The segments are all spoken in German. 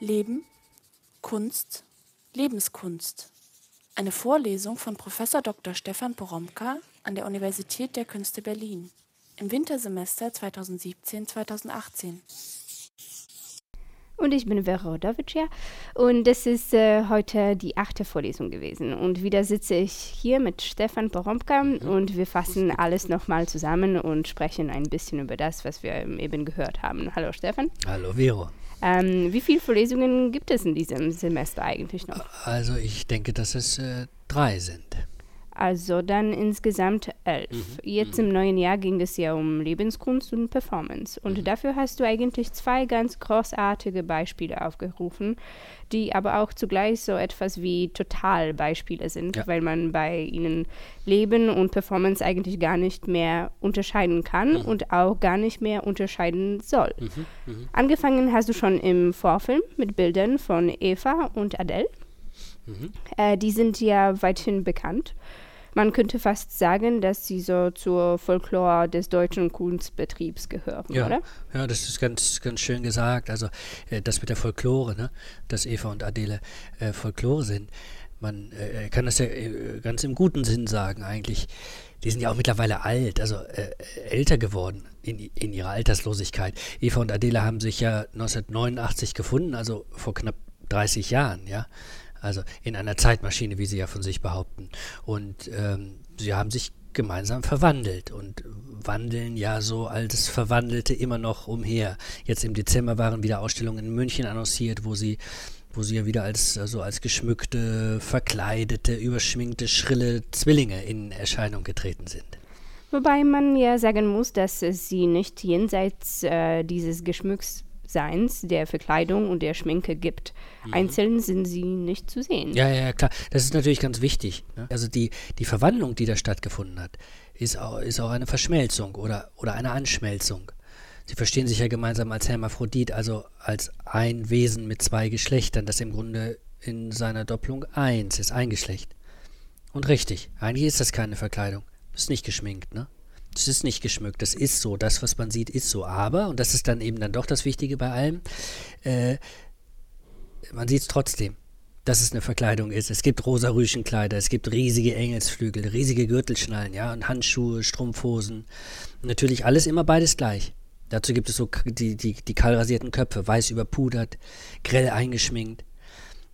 Leben, Kunst, Lebenskunst. Eine Vorlesung von Prof. Dr. Stefan Poromka an der Universität der Künste Berlin im Wintersemester 2017-2018. Und ich bin Vera Rodovicia und das ist äh, heute die achte Vorlesung gewesen. Und wieder sitze ich hier mit Stefan Poromka mhm. und wir fassen alles nochmal zusammen und sprechen ein bisschen über das, was wir eben gehört haben. Hallo Stefan. Hallo Vero. Ähm, wie viele Vorlesungen gibt es in diesem Semester eigentlich noch? Also ich denke, dass es äh, drei sind. Also dann insgesamt elf. Mhm. Jetzt mhm. im neuen Jahr ging es ja um Lebenskunst und Performance. Und mhm. dafür hast du eigentlich zwei ganz großartige Beispiele aufgerufen, die aber auch zugleich so etwas wie Totalbeispiele sind, ja. weil man bei ihnen Leben und Performance eigentlich gar nicht mehr unterscheiden kann mhm. und auch gar nicht mehr unterscheiden soll. Mhm. Mhm. Angefangen hast du schon im Vorfilm mit Bildern von Eva und Adele. Äh, die sind ja weithin bekannt. Man könnte fast sagen, dass sie so zur Folklore des deutschen Kunstbetriebs gehören, ja, oder? Ja, das ist ganz, ganz schön gesagt. Also äh, das mit der Folklore, ne? dass Eva und Adele äh, Folklore sind. Man äh, kann das ja äh, ganz im guten Sinn sagen eigentlich. Die sind ja auch mittlerweile alt, also äh, älter geworden in, in ihrer Alterslosigkeit. Eva und Adele haben sich ja 1989 gefunden, also vor knapp 30 Jahren, ja. Also in einer Zeitmaschine, wie sie ja von sich behaupten. Und ähm, sie haben sich gemeinsam verwandelt und wandeln ja so als Verwandelte immer noch umher. Jetzt im Dezember waren wieder Ausstellungen in München annonciert, wo sie wo sie ja wieder als, also als geschmückte, verkleidete, überschminkte, schrille Zwillinge in Erscheinung getreten sind. Wobei man ja sagen muss, dass sie nicht jenseits äh, dieses Geschmücks Seins, der Verkleidung und der Schminke gibt. Mhm. Einzeln sind sie nicht zu sehen. Ja, ja, klar. Das ist natürlich ganz wichtig. Ne? Also die, die Verwandlung, die da stattgefunden hat, ist auch, ist auch eine Verschmelzung oder, oder eine Anschmelzung. Sie verstehen sich ja gemeinsam als Hermaphrodit, also als ein Wesen mit zwei Geschlechtern, das im Grunde in seiner Doppelung eins ist, ein Geschlecht. Und richtig, eigentlich ist das keine Verkleidung. Ist nicht geschminkt, ne? Das ist nicht geschmückt, das ist so. Das, was man sieht, ist so. Aber, und das ist dann eben dann doch das Wichtige bei allem, äh, man sieht es trotzdem, dass es eine Verkleidung ist. Es gibt rosa Rüschenkleider, es gibt riesige Engelsflügel, riesige Gürtelschnallen, ja, und Handschuhe, Strumpfhosen. natürlich alles immer beides gleich. Dazu gibt es so die, die, die kahlrasierten Köpfe, weiß überpudert, grell eingeschminkt.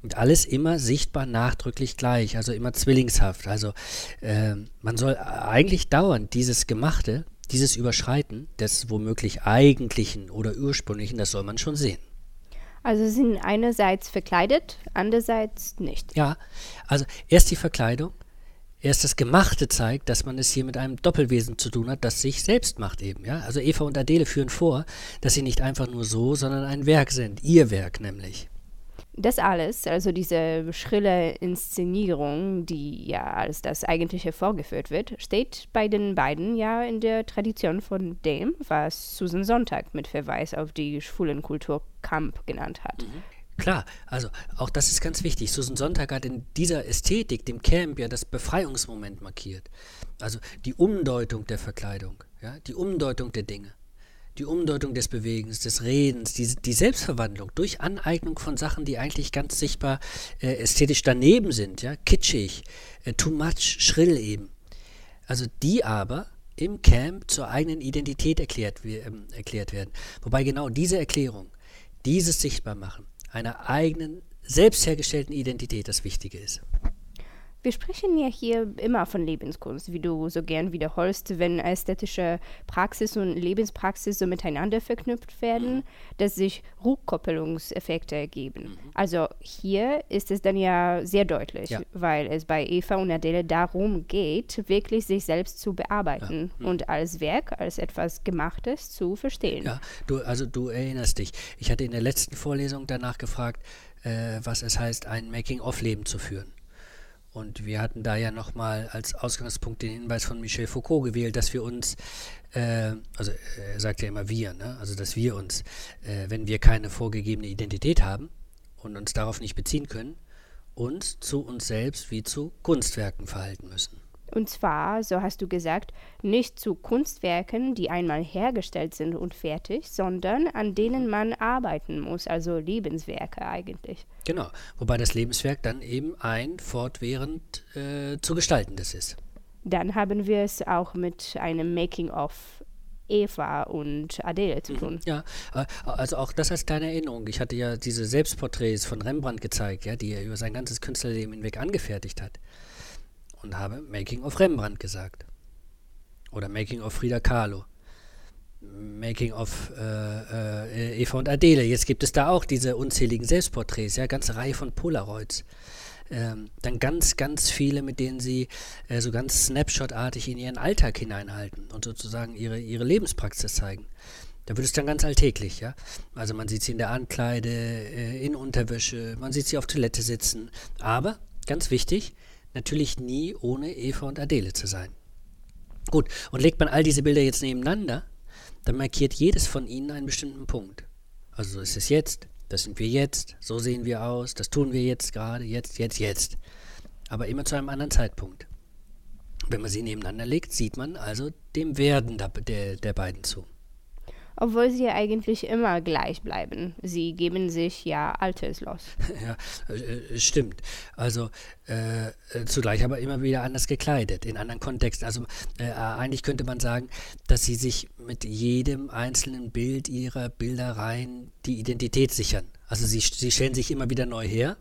Und alles immer sichtbar nachdrücklich gleich, also immer zwillingshaft. Also äh, man soll eigentlich dauernd dieses Gemachte, dieses Überschreiten des womöglich eigentlichen oder ursprünglichen, das soll man schon sehen. Also sind einerseits verkleidet, andererseits nicht. Ja, also erst die Verkleidung, erst das Gemachte zeigt, dass man es hier mit einem Doppelwesen zu tun hat, das sich selbst macht eben. Ja? Also Eva und Adele führen vor, dass sie nicht einfach nur so, sondern ein Werk sind, ihr Werk nämlich. Das alles, also diese schrille Inszenierung, die ja als das eigentliche vorgeführt wird, steht bei den beiden ja in der Tradition von dem, was Susan Sonntag mit Verweis auf die Schwulenkultur Camp genannt hat. Mhm. Klar, also auch das ist ganz wichtig. Susan Sonntag hat in dieser Ästhetik, dem Camp, ja das Befreiungsmoment markiert. Also die Umdeutung der Verkleidung, ja, die Umdeutung der Dinge die Umdeutung des Bewegens, des Redens, die, die Selbstverwandlung durch Aneignung von Sachen, die eigentlich ganz sichtbar äh, ästhetisch daneben sind, ja, kitschig, äh, too much, schrill eben. Also die aber im Camp zur eigenen Identität erklärt, äh, erklärt werden. Wobei genau diese Erklärung, dieses Sichtbarmachen einer eigenen, selbst hergestellten Identität das Wichtige ist. Wir sprechen ja hier immer von Lebenskunst, wie du so gern wiederholst, wenn ästhetische Praxis und Lebenspraxis so miteinander verknüpft werden, mhm. dass sich Rückkoppelungseffekte ergeben. Mhm. Also hier ist es dann ja sehr deutlich, ja. weil es bei Eva und Adele darum geht, wirklich sich selbst zu bearbeiten ja. mhm. und als Werk, als etwas Gemachtes zu verstehen. Ja, du, also du erinnerst dich. Ich hatte in der letzten Vorlesung danach gefragt, äh, was es heißt, ein Making-of-Leben zu führen. Und wir hatten da ja nochmal als Ausgangspunkt den Hinweis von Michel Foucault gewählt, dass wir uns, äh, also er sagt ja immer wir, ne? also dass wir uns, äh, wenn wir keine vorgegebene Identität haben und uns darauf nicht beziehen können, uns zu uns selbst wie zu Kunstwerken verhalten müssen. Und zwar, so hast du gesagt, nicht zu Kunstwerken, die einmal hergestellt sind und fertig, sondern an denen man arbeiten muss, also Lebenswerke eigentlich. Genau, wobei das Lebenswerk dann eben ein fortwährend äh, zu gestaltendes ist. Dann haben wir es auch mit einem Making-of Eva und Adele zu tun. Ja, also auch das als kleine Erinnerung. Ich hatte ja diese Selbstporträts von Rembrandt gezeigt, ja, die er über sein ganzes Künstlerleben hinweg angefertigt hat und habe Making of Rembrandt gesagt. Oder Making of Frida Kahlo. Making of äh, äh, Eva und Adele. Jetzt gibt es da auch diese unzähligen Selbstporträts, ja, ganze Reihe von Polaroids. Ähm, dann ganz, ganz viele, mit denen sie äh, so ganz snapshotartig in ihren Alltag hineinhalten und sozusagen ihre, ihre Lebenspraxis zeigen. Da wird es dann ganz alltäglich, ja. Also man sieht sie in der Ankleide, äh, in Unterwäsche, man sieht sie auf Toilette sitzen. Aber, ganz wichtig, natürlich nie ohne Eva und Adele zu sein. Gut, und legt man all diese Bilder jetzt nebeneinander, dann markiert jedes von ihnen einen bestimmten Punkt. Also so ist es jetzt, das sind wir jetzt, so sehen wir aus, das tun wir jetzt gerade, jetzt, jetzt, jetzt. Aber immer zu einem anderen Zeitpunkt. Wenn man sie nebeneinander legt, sieht man also dem Werden der, der, der beiden zu obwohl sie eigentlich immer gleich bleiben. Sie geben sich ja alterslos. Ja, äh, stimmt. Also äh, zugleich aber immer wieder anders gekleidet, in anderen Kontexten. Also äh, eigentlich könnte man sagen, dass sie sich mit jedem einzelnen Bild ihrer Bildereien die Identität sichern. Also sie, sie stellen sich immer wieder neu her.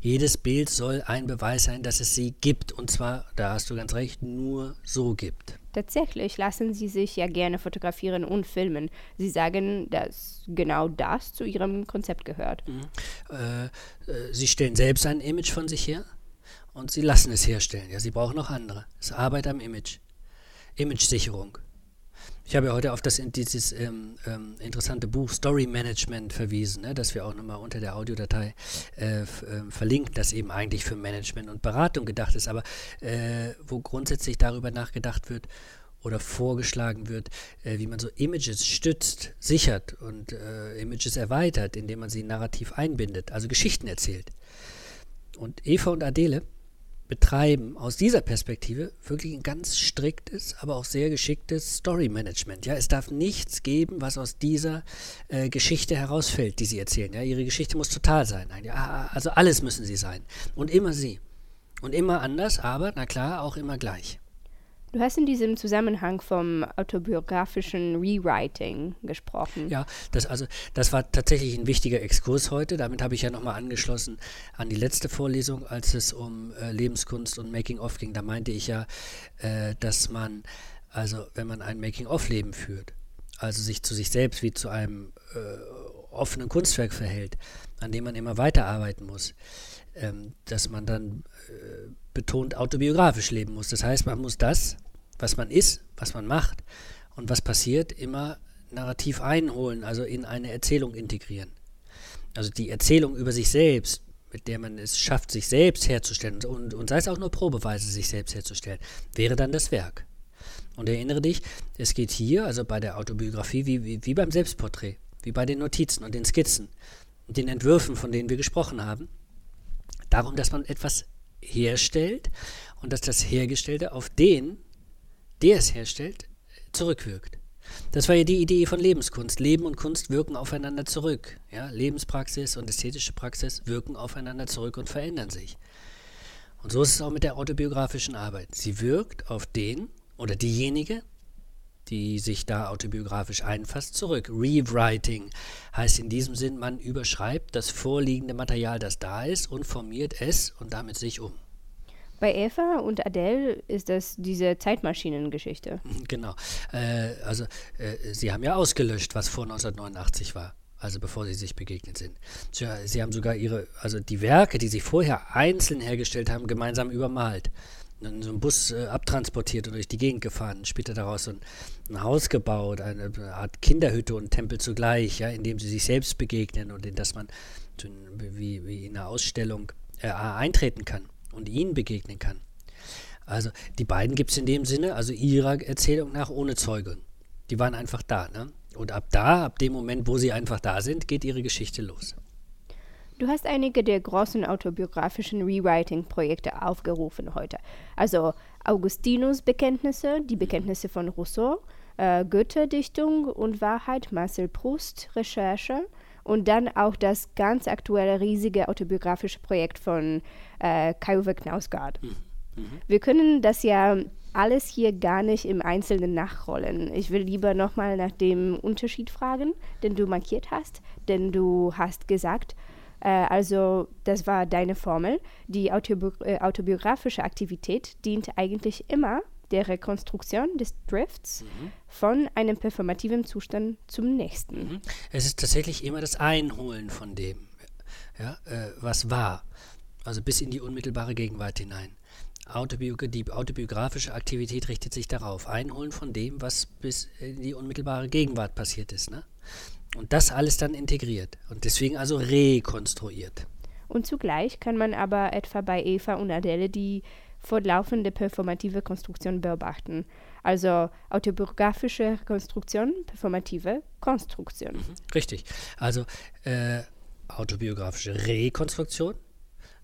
Jedes Bild soll ein Beweis sein, dass es sie gibt. Und zwar, da hast du ganz recht, nur so gibt. Tatsächlich lassen sie sich ja gerne fotografieren und filmen. Sie sagen, dass genau das zu ihrem Konzept gehört. Mhm. Äh, äh, sie stellen selbst ein Image von sich her und sie lassen es herstellen. Ja, sie brauchen noch andere. Es ist Arbeit am Image. Image-Sicherung. Ich habe ja heute auf das, dieses ähm, ähm, interessante Buch Story Management verwiesen, ne, das wir auch nochmal unter der Audiodatei äh, äh, verlinken, das eben eigentlich für Management und Beratung gedacht ist, aber äh, wo grundsätzlich darüber nachgedacht wird oder vorgeschlagen wird, äh, wie man so Images stützt, sichert und äh, Images erweitert, indem man sie narrativ einbindet, also Geschichten erzählt. Und Eva und Adele betreiben aus dieser Perspektive wirklich ein ganz striktes, aber auch sehr geschicktes Story-Management. Ja, es darf nichts geben, was aus dieser äh, Geschichte herausfällt, die sie erzählen. Ja, ihre Geschichte muss total sein. Also alles müssen sie sein. Und immer sie. Und immer anders, aber, na klar, auch immer gleich. Du hast in diesem Zusammenhang vom autobiografischen Rewriting gesprochen. Ja, das, also, das war tatsächlich ein wichtiger Exkurs heute. Damit habe ich ja nochmal angeschlossen an die letzte Vorlesung, als es um äh, Lebenskunst und Making-of ging. Da meinte ich ja, äh, dass man, also wenn man ein Making-of-Leben führt, also sich zu sich selbst wie zu einem äh, offenen Kunstwerk verhält, an dem man immer weiterarbeiten muss, ähm, dass man dann äh, betont autobiografisch leben muss. Das heißt, man muss das, was man ist, was man macht und was passiert, immer narrativ einholen, also in eine Erzählung integrieren. Also die Erzählung über sich selbst, mit der man es schafft, sich selbst herzustellen und, und sei es auch nur probeweise, sich selbst herzustellen, wäre dann das Werk. Und erinnere dich, es geht hier, also bei der Autobiografie, wie, wie, wie beim Selbstporträt, wie bei den Notizen und den Skizzen den Entwürfen, von denen wir gesprochen haben, darum, dass man etwas herstellt und dass das Hergestellte auf den, der es herstellt, zurückwirkt. Das war ja die Idee von Lebenskunst. Leben und Kunst wirken aufeinander zurück. Ja? Lebenspraxis und ästhetische Praxis wirken aufeinander zurück und verändern sich. Und so ist es auch mit der autobiografischen Arbeit. Sie wirkt auf den oder diejenige, die sich da autobiografisch einfasst, zurück. Rewriting heißt in diesem Sinn, man überschreibt das vorliegende Material, das da ist, und formiert es und damit sich um. Bei Eva und Adele ist das diese Zeitmaschinengeschichte. Genau. Äh, also, äh, sie haben ja ausgelöscht, was vor 1989 war. Also bevor sie sich begegnet sind. Sie haben sogar ihre, also die Werke, die sie vorher einzeln hergestellt haben, gemeinsam übermalt in so einem Bus äh, abtransportiert und durch die Gegend gefahren, später daraus so ein, ein, Haus gebaut, eine Art Kinderhütte und Tempel zugleich, ja, in dem sie sich selbst begegnen und in das man wie, wie in einer Ausstellung äh, eintreten kann und ihnen begegnen kann. Also die beiden gibt es in dem Sinne, also ihrer Erzählung nach ohne Zeugen. Die waren einfach da, ne? Und ab da, ab dem Moment, wo sie einfach da sind, geht ihre Geschichte los. Du hast einige der großen autobiografischen Rewriting-Projekte aufgerufen heute. Also Augustinus Bekenntnisse, die Bekenntnisse von Rousseau, äh, Goethe-Dichtung und Wahrheit, Marcel Proust, Recherche und dann auch das ganz aktuelle riesige autobiografische Projekt von äh, Kai-Uwe Knausgard. Mhm. Wir können das ja alles hier gar nicht im Einzelnen nachrollen. Ich will lieber nochmal nach dem Unterschied fragen, den du markiert hast, denn du hast gesagt, äh, also das war deine Formel, die autobi äh, autobiografische Aktivität dient eigentlich immer der Rekonstruktion des Drifts mhm. von einem performativen Zustand zum nächsten. Mhm. Es ist tatsächlich immer das Einholen von dem, ja, äh, was war, also bis in die unmittelbare Gegenwart hinein. Autobiogra die autobiografische Aktivität richtet sich darauf, Einholen von dem, was bis in die unmittelbare Gegenwart passiert ist. Ne? Und das alles dann integriert und deswegen also rekonstruiert. Und zugleich kann man aber etwa bei Eva und Adele die fortlaufende performative Konstruktion beobachten. Also autobiografische Konstruktion, performative Konstruktion. Mhm, richtig. Also äh, autobiografische Rekonstruktion,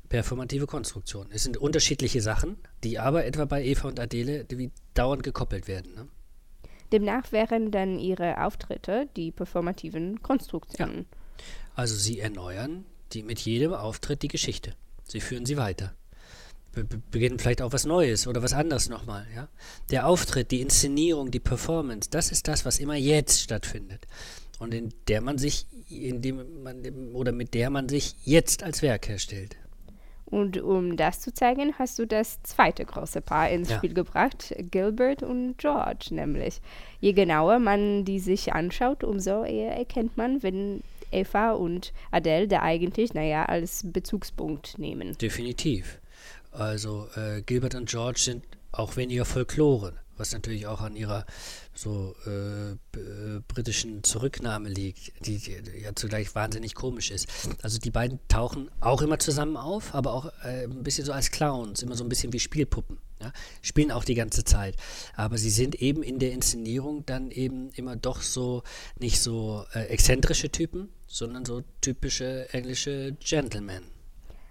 performative Konstruktion. Es sind unterschiedliche Sachen, die aber etwa bei Eva und Adele wie dauernd gekoppelt werden. Ne? Demnach wären dann ihre Auftritte die performativen Konstruktionen. Ja. Also sie erneuern die mit jedem Auftritt die Geschichte. Sie führen sie weiter. Be beginnen vielleicht auch was Neues oder was anderes nochmal. Ja? Der Auftritt, die Inszenierung, die Performance, das ist das, was immer jetzt stattfindet. Und in der man sich, in dem man oder mit der man sich jetzt als Werk herstellt. Und um das zu zeigen, hast du das zweite große Paar ins ja. Spiel gebracht, Gilbert und George nämlich. Je genauer man die sich anschaut, umso eher erkennt man, wenn Eva und Adele da eigentlich, naja, als Bezugspunkt nehmen. Definitiv. Also äh, Gilbert und George sind auch weniger Folklore was natürlich auch an ihrer so äh, äh, britischen Zurücknahme liegt, die, die, ja zugleich wahnsinnig komisch ist. Also die beiden tauchen auch immer zusammen auf, aber auch äh, ein bisschen so als Clowns, immer so ein bisschen wie Spielpuppen. Ja? Spielen auch die ganze Zeit. Aber sie sind eben in der Inszenierung dann eben immer doch so, nicht so äh, exzentrische Typen, sondern so typische englische Gentlemen.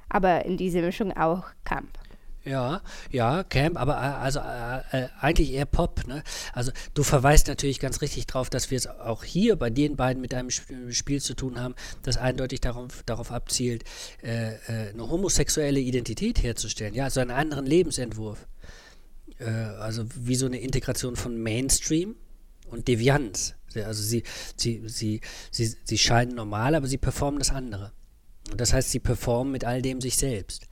Aber in dieser Mischung auch Camp. Ja, ja, Camp, aber äh, also äh, äh, eigentlich eher Pop. Ne? Also du verweist natürlich ganz richtig darauf, dass wir es auch hier bei den beiden mit einem Spiel zu tun haben, das eindeutig darauf, darauf abzielt, äh, äh, eine homosexuelle Identität herzustellen. Ja, also einen anderen Lebensentwurf. Äh, also wie so eine Integration von Mainstream und Devianz. Also sie, sie, sie, sie, sie scheinen normal, aber sie performen das andere. Das heißt, sie performen mit all dem sich selbst.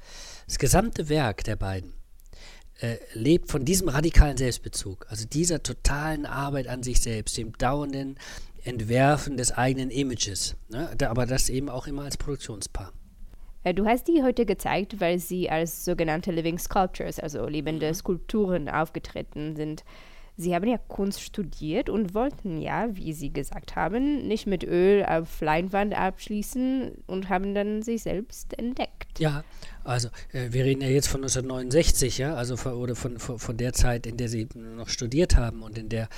Das gesamte Werk der beiden äh, lebt von diesem radikalen Selbstbezug, also dieser totalen Arbeit an sich selbst, dem dauernden Entwerfen des eigenen Images, ne? aber das eben auch immer als Produktionspaar. Äh, du hast die heute gezeigt, weil sie als sogenannte Living Sculptures, also lebende mhm. Skulpturen, aufgetreten sind. Sie haben ja Kunst studiert und wollten ja, wie Sie gesagt haben, nicht mit Öl auf Leinwand abschließen und haben dann sich selbst entdeckt. Ja, also äh, wir reden ja jetzt von 1969, ja, also von, oder von, von, von, der Zeit, in der Sie noch studiert haben und in der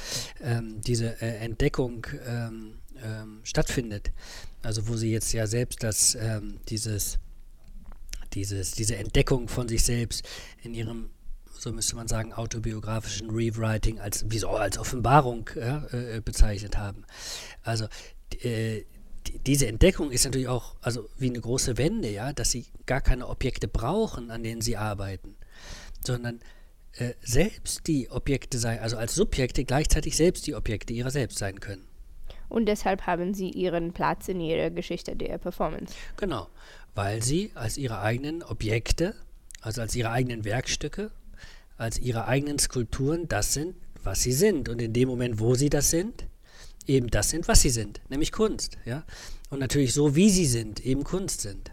ähm, diese äh, Entdeckung ähm, ähm, stattfindet. Also wo Sie jetzt ja selbst das, ähm, dieses, dieses, diese Entdeckung von sich selbst in Ihrem so müsste man sagen, autobiografischen Rewriting als, wie so, als Offenbarung ja, äh, bezeichnet haben. Also äh, diese Entdeckung ist natürlich auch also wie eine große Wende, ja, dass sie gar keine Objekte brauchen, an denen sie arbeiten, sondern äh, selbst die Objekte sein, also als Subjekte gleichzeitig selbst die Objekte ihrer selbst sein können. Und deshalb haben sie ihren Platz in ihrer Geschichte der Performance. Genau, weil sie als ihre eigenen Objekte, also als ihre eigenen Werkstücke als ihre eigenen Skulpturen das sind, was sie sind. Und in dem Moment, wo sie das sind, eben das sind, was sie sind, nämlich Kunst. Ja? Und natürlich so, wie sie sind, eben Kunst sind.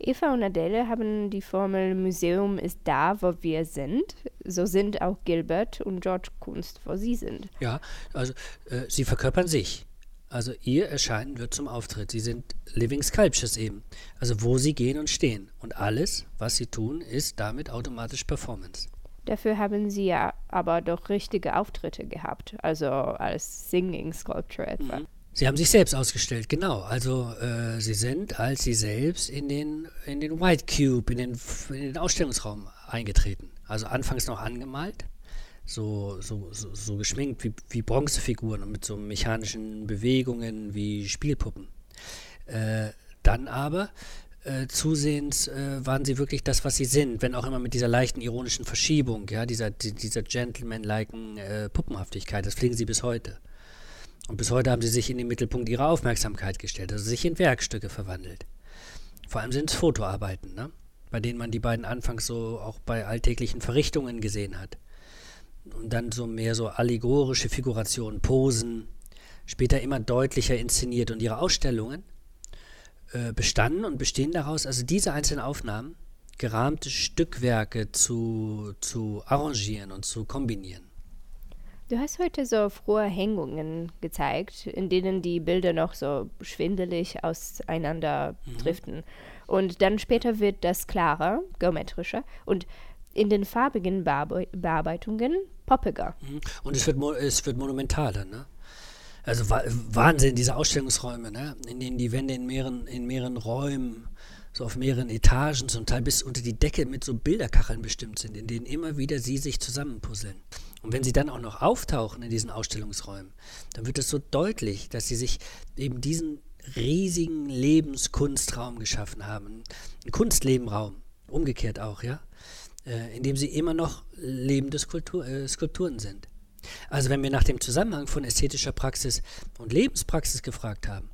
Eva und Adele haben die Formel Museum ist da, wo wir sind. So sind auch Gilbert und George Kunst, wo sie sind. Ja, also äh, sie verkörpern sich. Also ihr Erscheinen wird zum Auftritt. Sie sind Living Sculptures eben. Also wo sie gehen und stehen. Und alles, was sie tun, ist damit automatisch Performance. Dafür haben sie ja aber doch richtige Auftritte gehabt, also als Singing Sculpture etwa. Mhm. Sie haben sich selbst ausgestellt, genau. Also äh, sie sind als sie selbst in den, in den White Cube, in den, in den Ausstellungsraum eingetreten. Also anfangs noch angemalt, so, so, so, so geschminkt wie, wie Bronzefiguren und mit so mechanischen Bewegungen wie Spielpuppen. Äh, dann aber äh, zusehends äh, waren sie wirklich das, was sie sind, wenn auch immer mit dieser leichten ironischen Verschiebung, ja, dieser, die, dieser gentleman-liken äh, Puppenhaftigkeit, das pflegen sie bis heute. Und bis heute haben sie sich in den Mittelpunkt ihrer Aufmerksamkeit gestellt, also sich in Werkstücke verwandelt. Vor allem sind es Fotoarbeiten, ne? bei denen man die beiden anfangs so auch bei alltäglichen Verrichtungen gesehen hat. Und dann so mehr so allegorische Figurationen, Posen, später immer deutlicher inszeniert. Und ihre Ausstellungen äh, bestanden und bestehen daraus, also diese einzelnen Aufnahmen, gerahmte Stückwerke zu, zu arrangieren und zu kombinieren. Du hast heute so frohe Hängungen gezeigt, in denen die Bilder noch so schwindelig auseinander mhm. driften. Und dann später wird das klarer, geometrischer und in den farbigen Bearbe Bearbeitungen poppiger. Mhm. Und es wird, es wird monumentaler, ne? Also Wahnsinn, diese Ausstellungsräume, ne? in denen die Wände in mehreren, in mehreren Räumen, so auf mehreren Etagen, zum Teil bis unter die Decke mit so Bilderkacheln bestimmt sind, in denen immer wieder sie sich zusammenpuzzeln. Und wenn sie dann auch noch auftauchen in diesen Ausstellungsräumen, dann wird es so deutlich, dass sie sich eben diesen riesigen Lebenskunstraum geschaffen haben. Ein Kunstlebenraum, umgekehrt auch, ja, äh, in dem sie immer noch lebende Skulptur, äh, Skulpturen sind. Also wenn wir nach dem Zusammenhang von ästhetischer Praxis und Lebenspraxis gefragt haben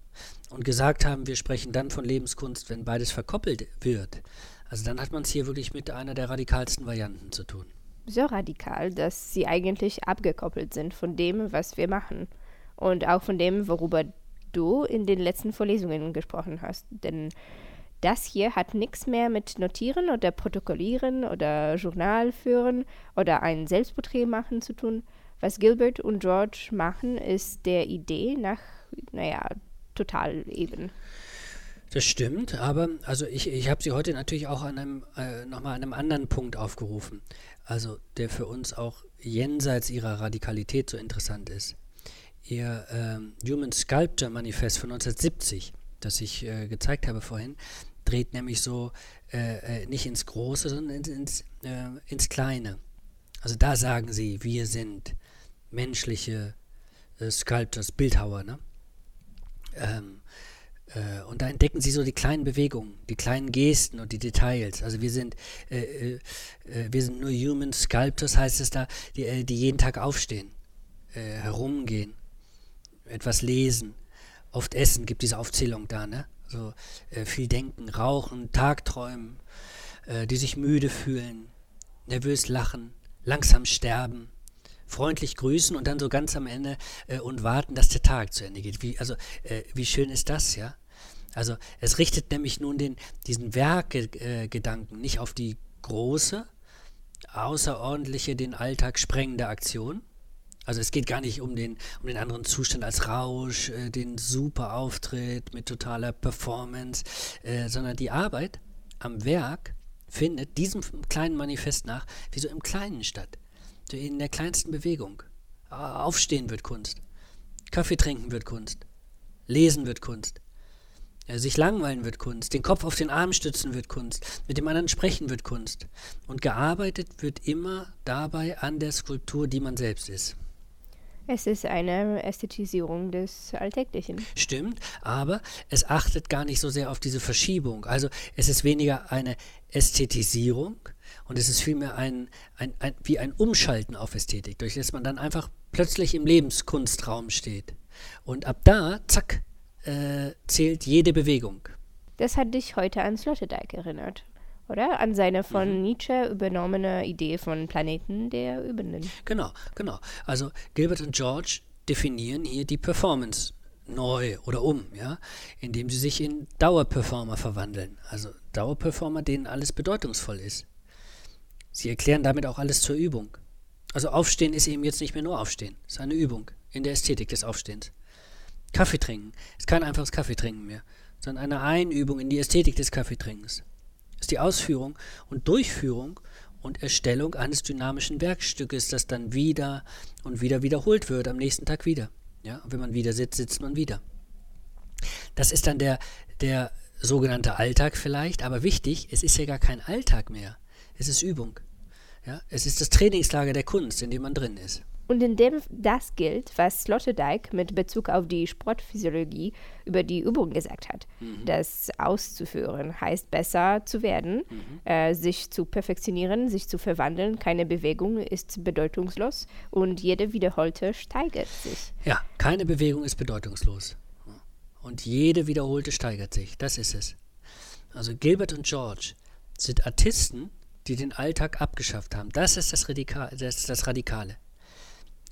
und gesagt haben, wir sprechen dann von Lebenskunst, wenn beides verkoppelt wird, also dann hat man es hier wirklich mit einer der radikalsten Varianten zu tun so radikal, dass sie eigentlich abgekoppelt sind von dem, was wir machen. Und auch von dem, worüber du in den letzten Vorlesungen gesprochen hast. Denn das hier hat nichts mehr mit Notieren oder Protokollieren oder Journal führen oder ein Selbstporträt machen zu tun. Was Gilbert und George machen, ist der Idee nach, naja, total eben. Das stimmt, aber also ich, ich habe sie heute natürlich auch an einem, äh, nochmal an einem anderen Punkt aufgerufen also der für uns auch jenseits ihrer Radikalität so interessant ist. Ihr ähm, Human Sculpture Manifest von 1970, das ich äh, gezeigt habe vorhin, dreht nämlich so äh, äh, nicht ins Große, sondern ins, ins, äh, ins, Kleine. Also da sagen sie, wir sind menschliche äh, Sculptors, Bildhauer. Ne? Ähm, äh, und da entdecken sie so die kleinen Bewegungen, die kleinen Gesten und die Details. Also wir sind, äh, äh, äh wir sind nur Human Sculptors, heißt es da, die, äh, die jeden Tag aufstehen, herumgehen, etwas lesen, oft essen, gibt diese Aufzählung da, ne? So viel denken, rauchen, Tagträumen, die sich müde fühlen, nervös lachen, langsam sterben freundlich grüßen und dann so ganz am Ende äh, und warten, dass der Tag zu Ende geht. Wie, also, äh, wie schön ist das, ja? Also, es richtet nämlich nun den, diesen Werkgedanken äh, nicht auf die große, außerordentliche, den Alltag sprengende Aktion. Also es geht gar nicht um den, um den anderen Zustand als Rausch, äh, den super Auftritt mit totaler Performance, äh, sondern die Arbeit am Werk findet diesem kleinen Manifest nach, wie so im Kleinen statt in der kleinsten Bewegung. Aufstehen wird Kunst. Kaffee trinken wird Kunst. Lesen wird Kunst. Sich langweilen wird Kunst. Den Kopf auf den Arm stützen wird Kunst. Mit dem anderen sprechen wird Kunst. Und gearbeitet wird immer dabei an der Skulptur, die man selbst ist. Es ist eine Ästhetisierung des Alltäglichen. Stimmt, aber es achtet gar nicht so sehr auf diese Verschiebung. Also es ist weniger eine Ästhetisierung, und es ist vielmehr ein, ein, ein, wie ein Umschalten auf Ästhetik, durch das man dann einfach plötzlich im Lebenskunstraum steht. Und ab da, zack, äh, zählt jede Bewegung. Das hat dich heute an Sloterdijk erinnert, oder? An seine von mhm. Nietzsche übernommene Idee von Planeten der Übenden. Genau, genau. Also Gilbert und George definieren hier die Performance neu oder um, ja, indem sie sich in Dauerperformer verwandeln. Also Dauerperformer, denen alles bedeutungsvoll ist. Sie erklären damit auch alles zur Übung. Also Aufstehen ist eben jetzt nicht mehr nur Aufstehen. Es ist eine Übung in der Ästhetik des Aufstehens. Kaffee trinken ist kein einfaches Kaffeetrinken mehr, sondern eine Einübung in die Ästhetik des Kaffeetrinkens. Ist die Ausführung und Durchführung und Erstellung eines dynamischen Werkstückes, das dann wieder und wieder wiederholt wird, am nächsten Tag wieder. Ja, und wenn man wieder sitzt, sitzt man wieder. Das ist dann der, der sogenannte Alltag vielleicht, aber wichtig, es ist ja gar kein Alltag mehr. Es ist Übung. Ja? Es ist das Trainingslager der Kunst, in dem man drin ist. Und indem das gilt, was Sloterdijk mit Bezug auf die Sportphysiologie über die Übung gesagt hat. Mhm. Das auszuführen heißt besser zu werden, mhm. äh, sich zu perfektionieren, sich zu verwandeln. Keine Bewegung ist bedeutungslos und jede wiederholte steigert sich. Ja, keine Bewegung ist bedeutungslos. Und jede wiederholte steigert sich. Das ist es. Also Gilbert und George sind Artisten, die den Alltag abgeschafft haben. Das ist das, Radika das, ist das Radikale.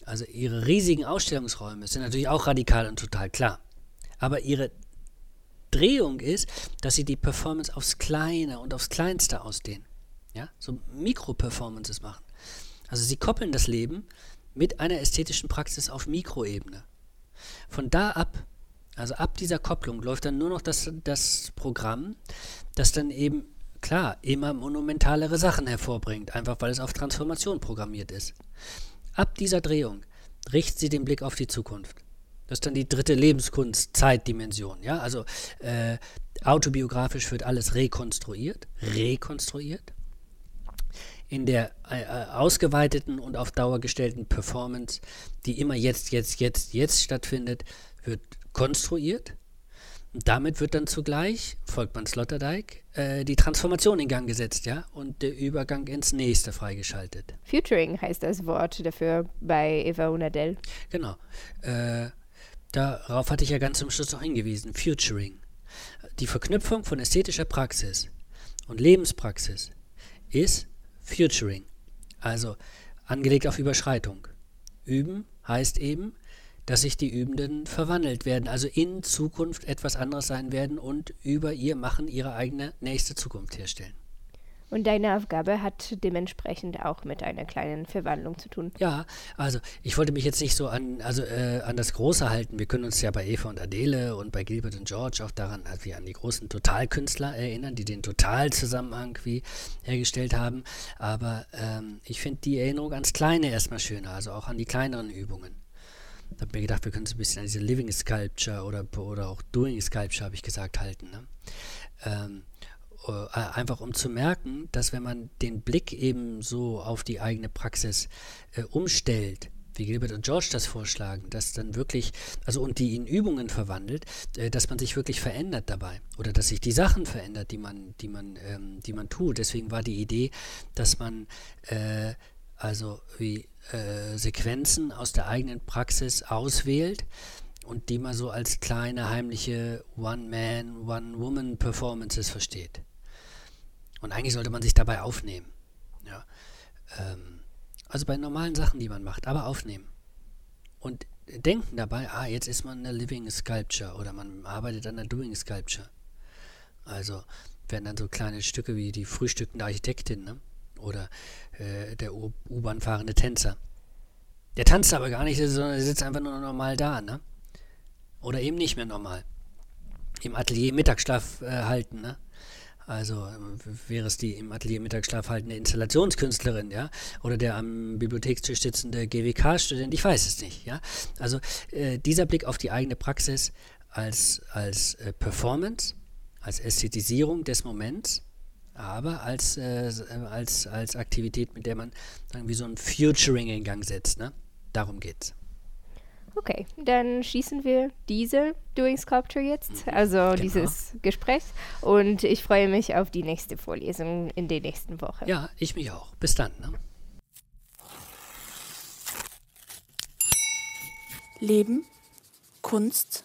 Also ihre riesigen Ausstellungsräume sind natürlich auch radikal und total klar. Aber ihre Drehung ist, dass sie die Performance aufs Kleine und aufs Kleinste ausdehnen. Ja, so Mikro-Performances machen. Also sie koppeln das Leben mit einer ästhetischen Praxis auf Mikroebene. Von da ab, also ab dieser Kopplung, läuft dann nur noch das, das Programm, das dann eben, klar, immer monumentalere Sachen hervorbringt, einfach weil es auf Transformation programmiert ist. Ab dieser Drehung richtet sie den Blick auf die Zukunft. Das ist dann die dritte Lebenskunst, Zeitdimension. Ja? Also äh, autobiografisch wird alles rekonstruiert, rekonstruiert. In der äh, äh, ausgeweiteten und auf Dauer gestellten Performance, die immer jetzt, jetzt, jetzt, jetzt stattfindet, wird konstruiert. Damit wird dann zugleich, folgt man Sloterdijk, äh, die Transformation in Gang gesetzt, ja, und der Übergang ins nächste freigeschaltet. Futuring heißt das Wort dafür bei Eva Unadel. Genau. Äh, darauf hatte ich ja ganz zum Schluss noch hingewiesen. Futuring. Die Verknüpfung von ästhetischer Praxis und Lebenspraxis ist Futuring. Also angelegt auf Überschreitung. Üben heißt eben, dass sich die Übenden verwandelt werden, also in Zukunft etwas anderes sein werden und über ihr Machen ihre eigene nächste Zukunft herstellen. Und deine Aufgabe hat dementsprechend auch mit einer kleinen Verwandlung zu tun. Ja, also ich wollte mich jetzt nicht so an, also, äh, an das Große halten. Wir können uns ja bei Eva und Adele und bei Gilbert und George auch daran, also wie an die großen Totalkünstler erinnern, die den Totalzusammenhang wie hergestellt haben. Aber ähm, ich finde die Erinnerung ans Kleine erstmal schöner, also auch an die kleineren Übungen habe mir gedacht, wir können es ein bisschen an diese Living Sculpture oder, oder auch Doing Sculpture, habe ich gesagt, halten. Ne? Ähm, äh, einfach um zu merken, dass wenn man den Blick eben so auf die eigene Praxis äh, umstellt, wie Gilbert und George das vorschlagen, dass dann wirklich, also und die in Übungen verwandelt, äh, dass man sich wirklich verändert dabei oder dass sich die Sachen verändert, die man, die man, ähm, die man tut. Deswegen war die Idee, dass man äh, also wie äh, Sequenzen aus der eigenen Praxis auswählt und die man so als kleine heimliche One-Man, One-Woman-Performances versteht. Und eigentlich sollte man sich dabei aufnehmen. Ja. Ähm, also bei normalen Sachen, die man macht, aber aufnehmen. Und denken dabei, ah, jetzt ist man eine Living Sculpture oder man arbeitet an einer Doing Sculpture. Also werden dann so kleine Stücke wie die frühstückende Architektin, ne? Oder äh, der U-Bahn fahrende Tänzer. Der tanzt aber gar nicht, sondern er sitzt einfach nur normal da, ne? Oder eben nicht mehr normal. Im Atelier Mittagsschlaf äh, halten, ne? Also wäre es die im Atelier Mittagsschlaf haltende Installationskünstlerin, ja, oder der am Bibliothekstisch sitzende GWK-Student, ich weiß es nicht, ja. Also äh, dieser Blick auf die eigene Praxis als, als äh, Performance, als Ästhetisierung des Moments, aber als, äh, als, als Aktivität, mit der man irgendwie so ein Futuring in Gang setzt. Ne? Darum geht's. Okay, dann schießen wir diese Doing Sculpture jetzt, mhm. also genau. dieses Gespräch. Und ich freue mich auf die nächste Vorlesung in der nächsten Woche. Ja, ich mich auch. Bis dann. Ne? Leben, Kunst,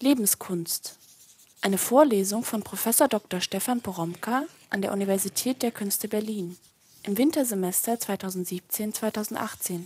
Lebenskunst. Eine Vorlesung von Prof. Dr. Stefan Poromka an der Universität der Künste Berlin im Wintersemester 2017-2018.